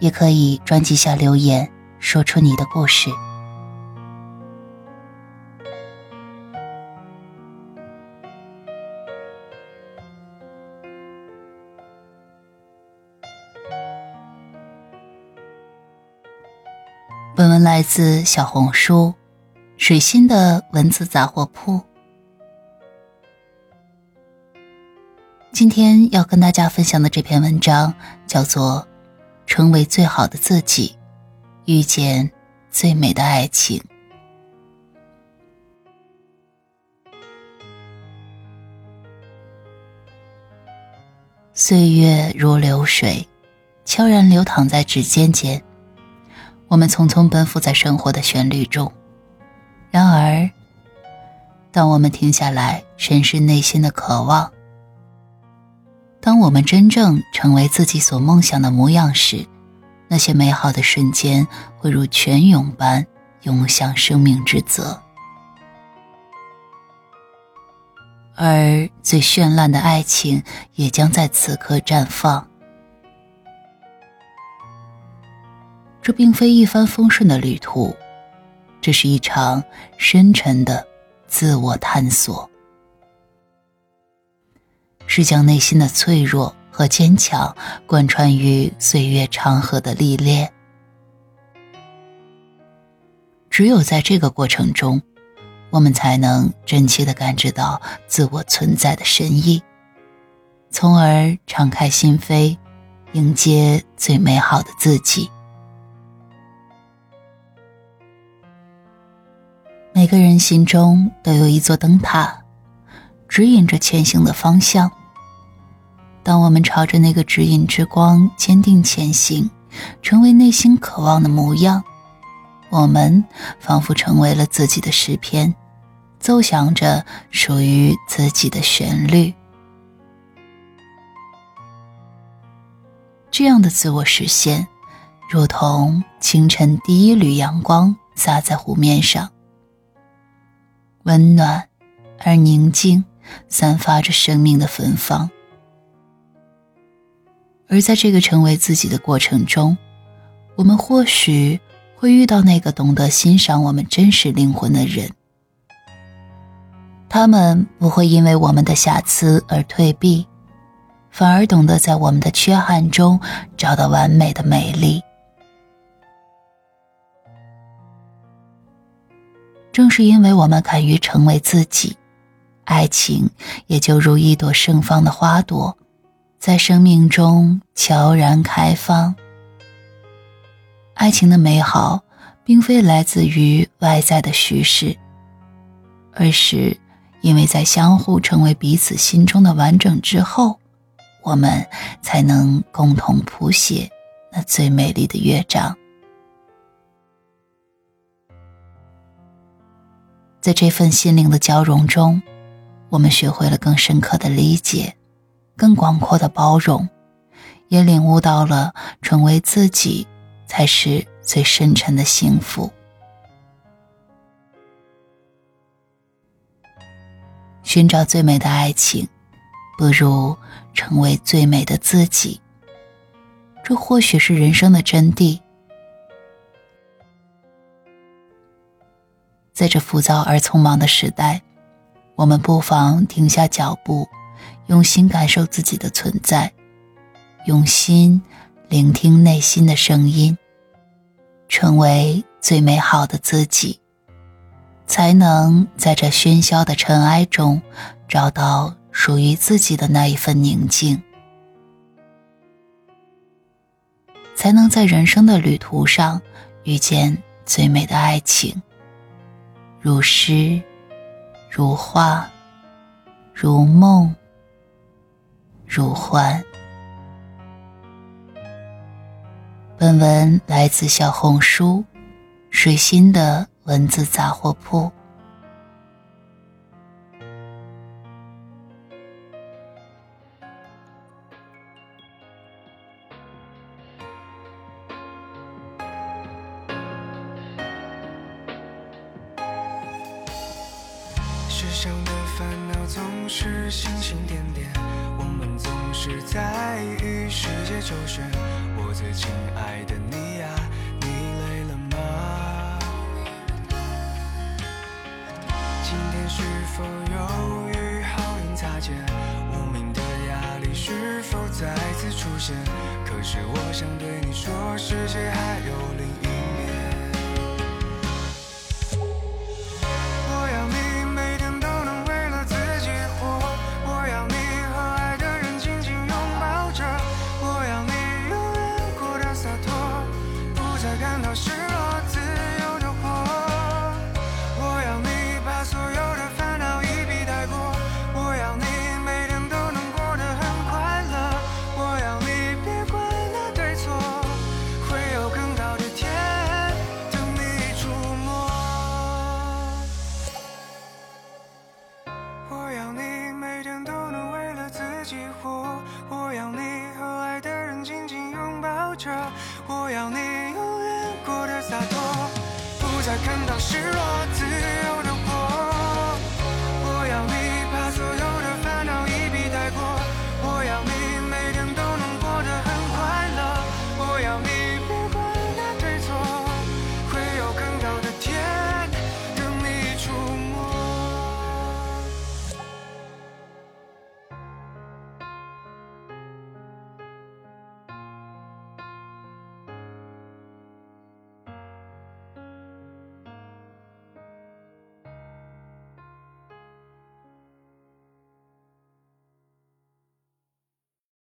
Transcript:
也可以专辑下留言，说出你的故事。本文来自小红书“水星的文字杂货铺”。今天要跟大家分享的这篇文章叫做。成为最好的自己，遇见最美的爱情。岁月如流水，悄然流淌在指尖间。我们匆匆奔赴在生活的旋律中，然而，当我们停下来审视内心的渴望。当我们真正成为自己所梦想的模样时，那些美好的瞬间会如泉涌般涌向生命之泽，而最绚烂的爱情也将在此刻绽放。这并非一帆风顺的旅途，这是一场深沉的自我探索。是将内心的脆弱和坚强贯穿于岁月长河的历练。只有在这个过程中，我们才能真切的感知到自我存在的深意，从而敞开心扉，迎接最美好的自己。每个人心中都有一座灯塔，指引着前行的方向。当我们朝着那个指引之光坚定前行，成为内心渴望的模样，我们仿佛成为了自己的诗篇，奏响着属于自己的旋律。这样的自我实现，如同清晨第一缕阳光洒在湖面上，温暖而宁静，散发着生命的芬芳。而在这个成为自己的过程中，我们或许会遇到那个懂得欣赏我们真实灵魂的人。他们不会因为我们的瑕疵而退避，反而懂得在我们的缺憾中找到完美的美丽。正是因为我们敢于成为自己，爱情也就如一朵盛放的花朵。在生命中悄然开放。爱情的美好，并非来自于外在的叙事，而是因为在相互成为彼此心中的完整之后，我们才能共同谱写那最美丽的乐章。在这份心灵的交融中，我们学会了更深刻的理解。更广阔的包容，也领悟到了成为自己才是最深沉的幸福。寻找最美的爱情，不如成为最美的自己。这或许是人生的真谛。在这浮躁而匆忙的时代，我们不妨停下脚步。用心感受自己的存在，用心聆听内心的声音，成为最美好的自己，才能在这喧嚣的尘埃中找到属于自己的那一份宁静，才能在人生的旅途上遇见最美的爱情，如诗，如画，如梦。如幻，本文来自小红书水心的文字杂货铺。世上的烦恼总是星星点点，我们总是在与世界周旋。我最亲爱的你呀，你累了吗？今天是否又与好运擦肩？无名的压力是否再次出现？可是我想对你说，世界还有另我要你永远过得洒脱，不再感到失落，自由